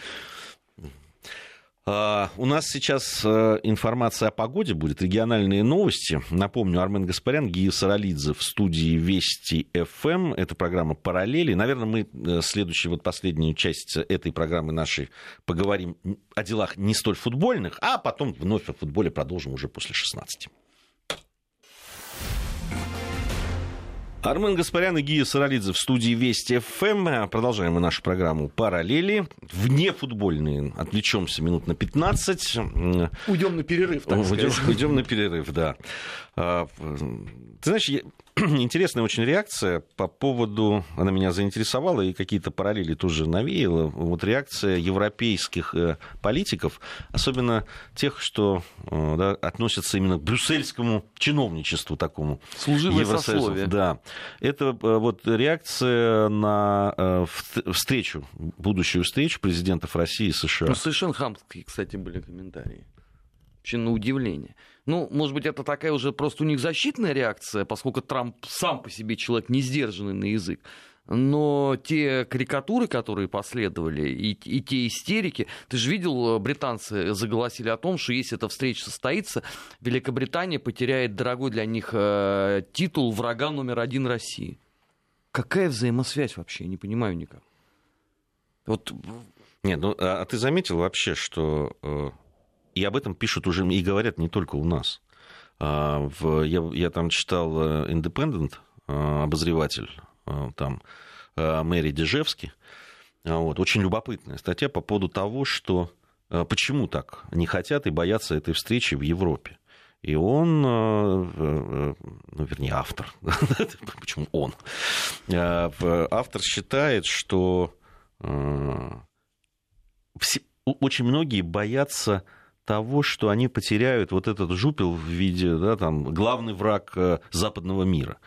S1: у нас сейчас э, информация о погоде будет, региональные новости. Напомню, Армен Гаспарян, Гия Саралидзе в студии Вести ФМ. Это программа «Параллели». Наверное, мы э, следующую, вот последнюю часть этой программы нашей поговорим о делах не столь футбольных, а потом вновь о футболе продолжим уже после 16. Армен Гаспарян и Гия Саралидзе в студии Вести ФМ. Продолжаем мы нашу программу «Параллели». Вне футбольные. Отвлечемся минут на 15.
S2: Уйдем на перерыв, так
S1: уйдем, уйдем на перерыв, да. А, ты знаешь, <clears throat> интересная очень реакция по поводу, она меня заинтересовала и какие-то параллели тоже навеяла, вот реакция европейских э, политиков, особенно тех, что э, да, относятся именно к брюссельскому чиновничеству такому.
S2: Служивое сословие.
S1: Да. Это э, вот реакция на встречу, будущую встречу президентов России и США.
S2: Ну, совершенно хамские, кстати, были комментарии. Вообще на удивление. Ну, может быть, это такая уже просто у них защитная реакция, поскольку Трамп сам по себе человек не сдержанный на язык. Но те карикатуры, которые последовали, и, и те истерики, ты же видел, британцы заголосили о том, что если эта встреча состоится, Великобритания потеряет дорогой для них э, титул врага номер один России. Какая взаимосвязь вообще? Не понимаю никак.
S1: Вот... Нет, ну а, а ты заметил вообще, что э, и об этом пишут уже и говорят не только у нас. А, в, я, я там читал э, Independent, э, обозреватель, э, там, Мэри Дежевский. А, вот, очень любопытная статья по поводу того, что почему так не хотят и боятся этой встречи в Европе. И он, ну, вернее, автор, <laughs> почему он? Автор считает, что очень многие боятся того, что они потеряют вот этот жупел в виде, да, там, главный враг э, западного мира.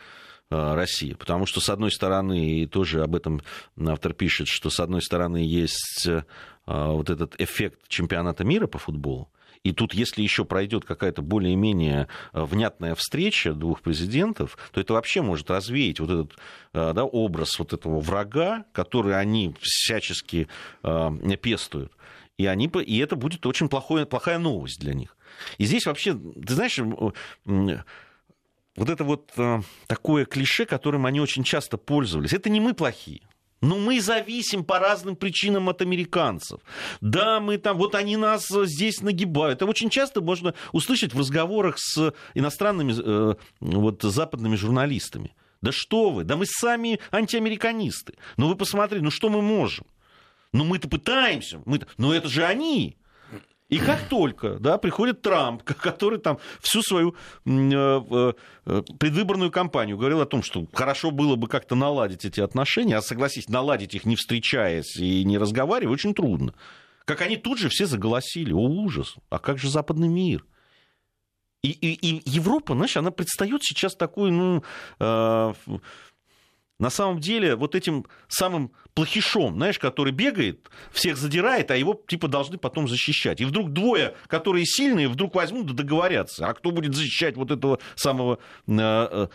S1: Э, России. Потому что, с одной стороны, и тоже об этом автор пишет, что, с одной стороны, есть э, вот этот эффект чемпионата мира по футболу, и тут, если еще пройдет какая-то более-менее внятная встреча двух президентов, то это вообще может развеять вот этот да, образ вот этого врага, который они всячески пестуют и, они, и это будет очень плохое, плохая новость для них. И здесь вообще, ты знаешь, вот это вот э, такое клише, которым они очень часто пользовались, это не мы плохие. Но мы зависим по разным причинам от американцев. Да, мы там, вот они нас здесь нагибают. Это очень часто можно услышать в разговорах с иностранными, э, вот, западными журналистами. Да что вы, да мы сами антиамериканисты. Ну вы посмотрите, ну что мы можем? Ну мы-то пытаемся, мы но это же они. И как <clears throat> только да, приходит Трамп, <laughs> который там всю свою э, э, предвыборную кампанию говорил о том, что хорошо было бы как-то наладить эти отношения, а согласись, наладить их не встречаясь и не разговаривая, очень трудно. Как они тут же все заголосили, о ужас, а как же западный мир? И, и, и Европа, знаешь, она предстает сейчас такой, ну, э, на самом деле вот этим самым плохишом, знаешь, который бегает, всех задирает, а его типа должны потом защищать. И вдруг двое, которые сильные, вдруг возьмут да договорятся. А кто будет защищать вот этого самого э, э,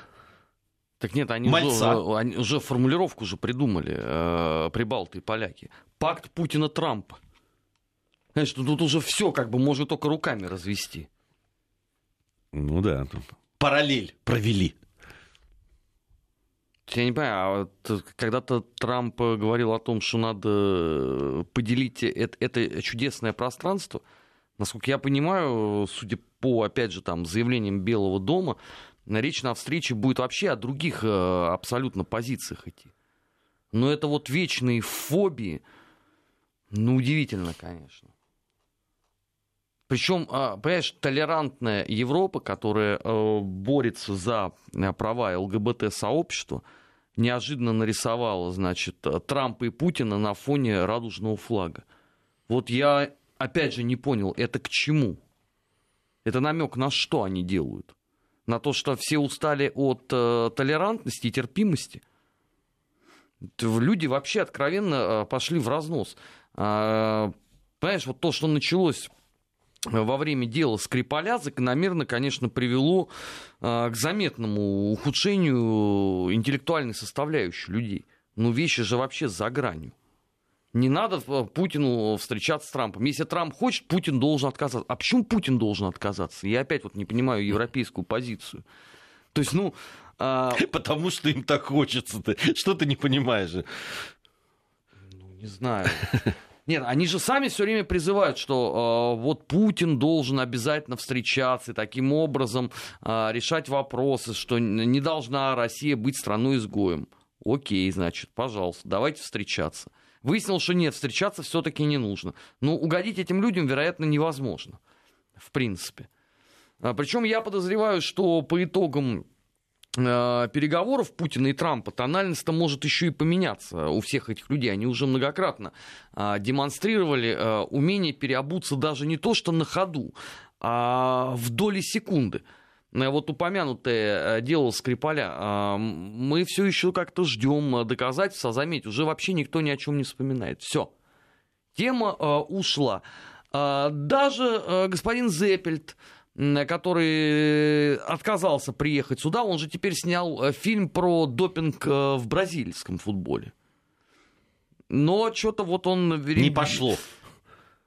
S2: так нет, они Мальца. уже, они уже формулировку уже придумали, э, прибалты и поляки. Пакт Путина-Трампа. Знаешь, тут уже все как бы может только руками развести.
S1: Ну да, параллель провели.
S2: Я не понимаю, а вот когда-то Трамп говорил о том, что надо поделить это, это чудесное пространство. Насколько я понимаю, судя по, опять же, там, заявлениям Белого дома, речь на встрече будет вообще о других э, абсолютно позициях идти. Но это вот вечные фобии, ну, удивительно, конечно. Причем, а, понимаешь, толерантная Европа, которая э, борется за э, права ЛГБТ-сообщества, неожиданно нарисовала, значит, Трампа и Путина на фоне радужного флага. Вот я, опять же, не понял, это к чему? Это намек на что они делают? На то, что все устали от э, толерантности и терпимости? Люди вообще откровенно э, пошли в разнос. Э, понимаешь, вот то, что началось во время дела Скрипаля закономерно, конечно, привело а, к заметному ухудшению интеллектуальной составляющей людей. Ну, вещи же вообще за гранью. Не надо э, Путину встречаться с Трампом. Если Трамп хочет, Путин должен отказаться. А почему Путин должен отказаться? Я опять вот не понимаю европейскую позицию. То есть, ну...
S1: А... <laughs> Потому что им так хочется. -то. Что ты не понимаешь?
S2: Ну, не знаю. Нет, они же сами все время призывают, что э, вот Путин должен обязательно встречаться и таким образом э, решать вопросы, что не должна Россия быть страной-изгоем. Окей, значит, пожалуйста, давайте встречаться. Выяснилось, что нет, встречаться все-таки не нужно. Но угодить этим людям, вероятно, невозможно. В принципе. А, Причем я подозреваю, что по итогам переговоров Путина и Трампа тональность-то может еще и поменяться у всех этих людей. Они уже многократно э, демонстрировали э, умение переобуться даже не то, что на ходу, а в доли секунды. Вот упомянутое дело Скрипаля, мы все еще как-то ждем доказательств, а заметь, уже вообще никто ни о чем не вспоминает. Все. Тема ушла. Даже господин Зеппельт, который отказался приехать сюда, он же теперь снял э, фильм про допинг э, в бразильском футболе. Но что-то вот он...
S1: Не пошло.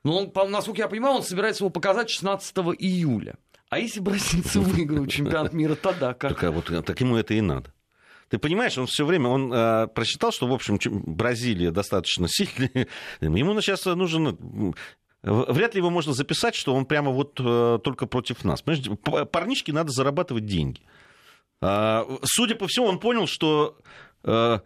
S2: Ну, он, насколько я понимаю, он собирается его показать 16 июля. А если бразильцы <laughs> выиграют чемпионат мира, тогда как?
S1: Так, а вот, так ему это и надо. Ты понимаешь, он все время, он э, просчитал, что, в общем, Бразилия достаточно <laughs> сильная. Ему сейчас нужен Вряд ли его можно записать, что он прямо вот э, только против нас. Понимаете, парнишке надо зарабатывать деньги. А, судя по всему, он понял, что э,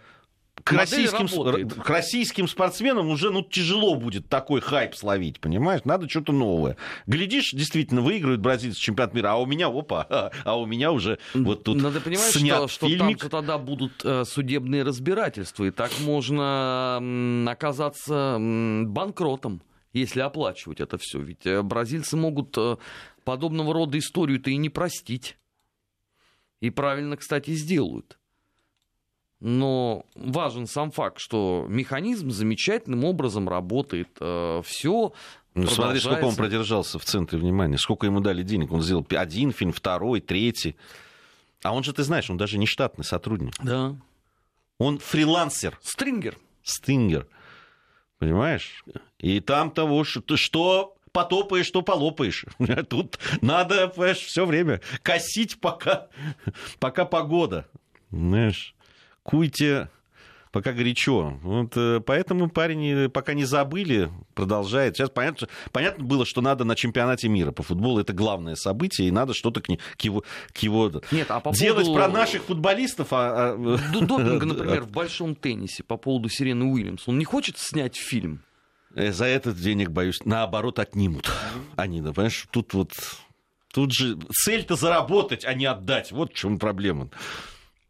S1: к российским, к российским спортсменам уже ну, тяжело будет такой хайп словить, понимаешь? Надо что-то новое. Глядишь, действительно, выигрывает бразильцы чемпионат мира, а у меня, опа, <laughs> а у меня уже вот тут
S2: Надо понимать, что, что там тогда будут э, судебные разбирательства, и так можно оказаться банкротом если оплачивать это все. Ведь э, бразильцы могут э, подобного рода историю-то и не простить. И правильно, кстати, сделают. Но важен сам факт, что механизм замечательным образом работает. Э, все
S1: ну, смотри, сколько он продержался в центре внимания, сколько ему дали денег. Он сделал один фильм, второй, третий. А он же, ты знаешь, он даже не штатный сотрудник.
S2: Да.
S1: Он фрилансер.
S2: Стрингер.
S1: Стрингер. Понимаешь? И там того, что, что потопаешь, что полопаешь. <laughs> Тут надо, все время косить, пока, <laughs> пока погода. Знаешь, куйте пока горячо. Вот, э, поэтому парень пока не забыли, продолжает. Сейчас понятно, понятно было, что надо на чемпионате мира по футболу. Это главное событие, и надо что-то к, к его, к его Нет, а по делать поводу... про наших футболистов. А...
S2: а допинга, <laughs> например, в большом теннисе по поводу Сирены Уильямс. Он не хочет снять фильм?
S1: Э, за этот денег, боюсь, наоборот, отнимут. Они, понимаешь, тут вот... Тут же цель-то заработать, а не отдать. Вот в чем проблема.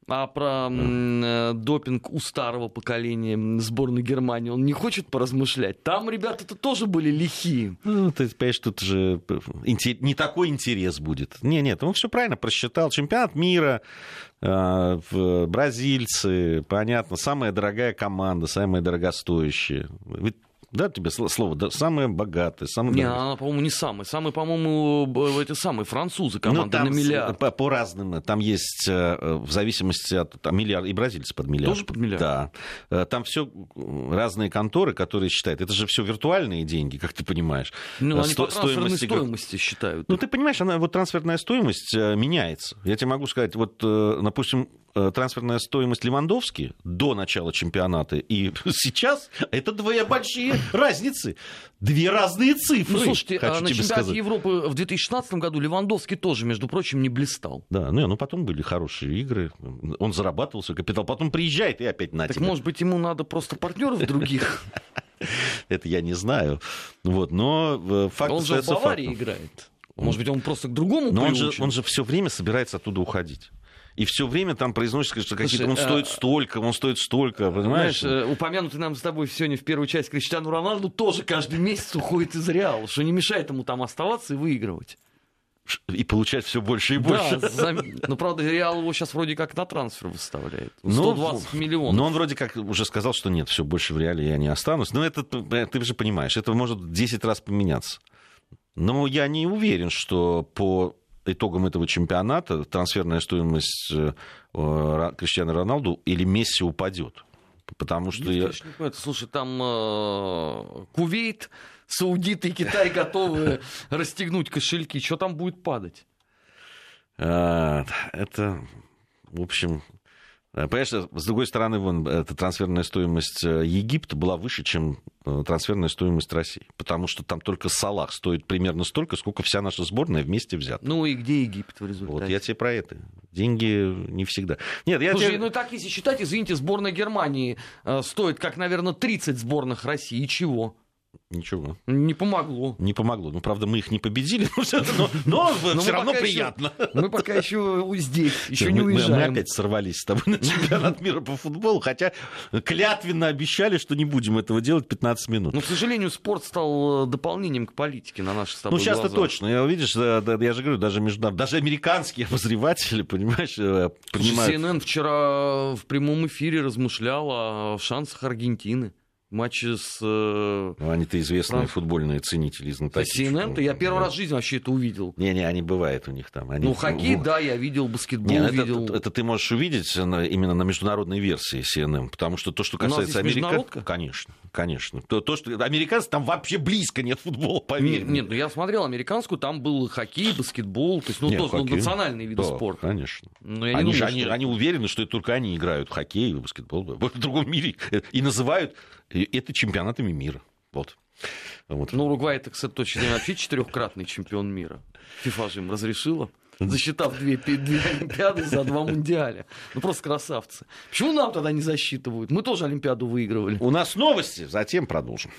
S2: А про э, допинг у старого поколения сборной Германии он не хочет поразмышлять? Там ребята-то тоже были лихие.
S1: Ну, ты понимаешь, тут же не такой интерес будет. Не, нет, он все правильно просчитал. Чемпионат мира, э, бразильцы, понятно, самая дорогая команда, самая дорогостоящая. Ведь да, тебе слово, да, самые богатые, самые...
S2: Не, она, по-моему, не самая. Самые, по-моему, эти самые французы команды ну,
S1: там,
S2: на миллиард.
S1: По, по разным, там есть, э, в зависимости от... Там миллиард, и бразильцы под миллиард.
S2: Тоже под миллиард?
S1: Да. Э, там все разные конторы, которые считают. Это же все виртуальные деньги, как ты понимаешь.
S2: Ну, они Сто, по трансферной стоимости, стоимости считают.
S1: Ну, ты понимаешь, она, вот трансферная стоимость э, меняется. Я тебе могу сказать, вот, допустим, трансферная стоимость Левандовски до начала чемпионата и <laughs> сейчас это две большие разницы. Две разные цифры. Ну,
S2: слушайте, хочу на чемпионате сказать. Европы в 2016 году Левандовский тоже, между прочим, не блистал.
S1: Да, ну, ну потом были хорошие игры. Он зарабатывал свой капитал. Потом приезжает и опять на
S2: Так,
S1: тебя.
S2: может быть, ему надо просто партнеров других? <laughs>
S1: Это я не знаю. Вот, но э, факт
S2: Он же в Баварии играет. Может быть, он просто к другому
S1: Но он же, он же все время собирается оттуда уходить и все время там произносится, что какие-то он стоит а, столько, он стоит столько, понимаешь? Знаешь,
S2: э, упомянутый нам с тобой сегодня в первую часть Криштиану Роналду тоже каждый месяц уходит из Реала, что не мешает ему там оставаться и выигрывать.
S1: И получать все больше и больше. Да,
S2: за... ну, правда, Реал его сейчас вроде как на трансфер выставляет. 120 ну, миллионов.
S1: Но он вроде как уже сказал, что нет, все больше в Реале я не останусь. Но это, ты же понимаешь, это может 10 раз поменяться. Но я не уверен, что по итогам этого чемпионата трансферная стоимость э, Криштиану Роналду или Месси упадет. Потому что я...
S2: Слушай, там э, Кувейт, Саудиты и Китай готовы <laughs> расстегнуть кошельки. Что там будет падать?
S1: Э, это, в общем, Э, понимаешь, с другой стороны, вон, эта трансферная стоимость э, Египта была выше, чем э, трансферная стоимость России. Потому что там только Салах стоит примерно столько, сколько вся наша сборная вместе взята.
S2: Ну и где Египет в результате?
S1: Вот я тебе про это. Деньги не всегда. Нет, я
S2: Слушай,
S1: тебе...
S2: ну так если считать, извините, сборная Германии стоит, как, наверное, 30 сборных России. И чего?
S1: Ничего.
S2: Не помогло.
S1: Не помогло. Ну, правда, мы их не победили, <laughs> но, но, но все равно приятно.
S2: Еще, мы пока еще здесь, еще не
S1: мы,
S2: уезжаем.
S1: Мы опять сорвались с тобой на <laughs> чемпионат мира по футболу, хотя клятвенно обещали, что не будем этого делать 15 минут.
S2: Но, к сожалению, спорт стал дополнением к политике на наших с тобой
S1: Ну, сейчас-то точно. Я, видишь, я же говорю, даже, между, даже американские <laughs> обозреватели, понимаешь,
S2: понимают... CNN вчера в прямом эфире размышлял о шансах Аргентины матче с... Э,
S1: ну, они-то известные Франк... футбольные ценители знатоки.
S2: CNN-то я первый раз в жизни вообще это увидел.
S1: Не-не, они бывают у них там. Они...
S2: Ну, хоккей, да, я видел, баскетбол Не, видел.
S1: Это, это ты можешь увидеть именно на международной версии CNN, потому что то, что касается Америки... Конечно, конечно. То, то, что американцы, там вообще близко нет футбола, поверь.
S2: Нет, нет, ну я смотрел американскую, там был хоккей, баскетбол, то есть, ну, нет, тоже, ну, национальные виды
S1: да,
S2: спорта.
S1: конечно. Но я они, думаю, они, что... они уверены, что это только они играют в хоккей, в баскетбол, в другом мире, и называют это чемпионатами мира. Вот.
S2: вот. Ну, Уругвай, это, кстати, точно вообще четырехкратный чемпион мира. ФИФА же им разрешила засчитав две, две Олимпиады за два Мундиаля. Ну, просто красавцы. Почему нам тогда не засчитывают? Мы тоже Олимпиаду выигрывали.
S1: У нас новости, затем продолжим.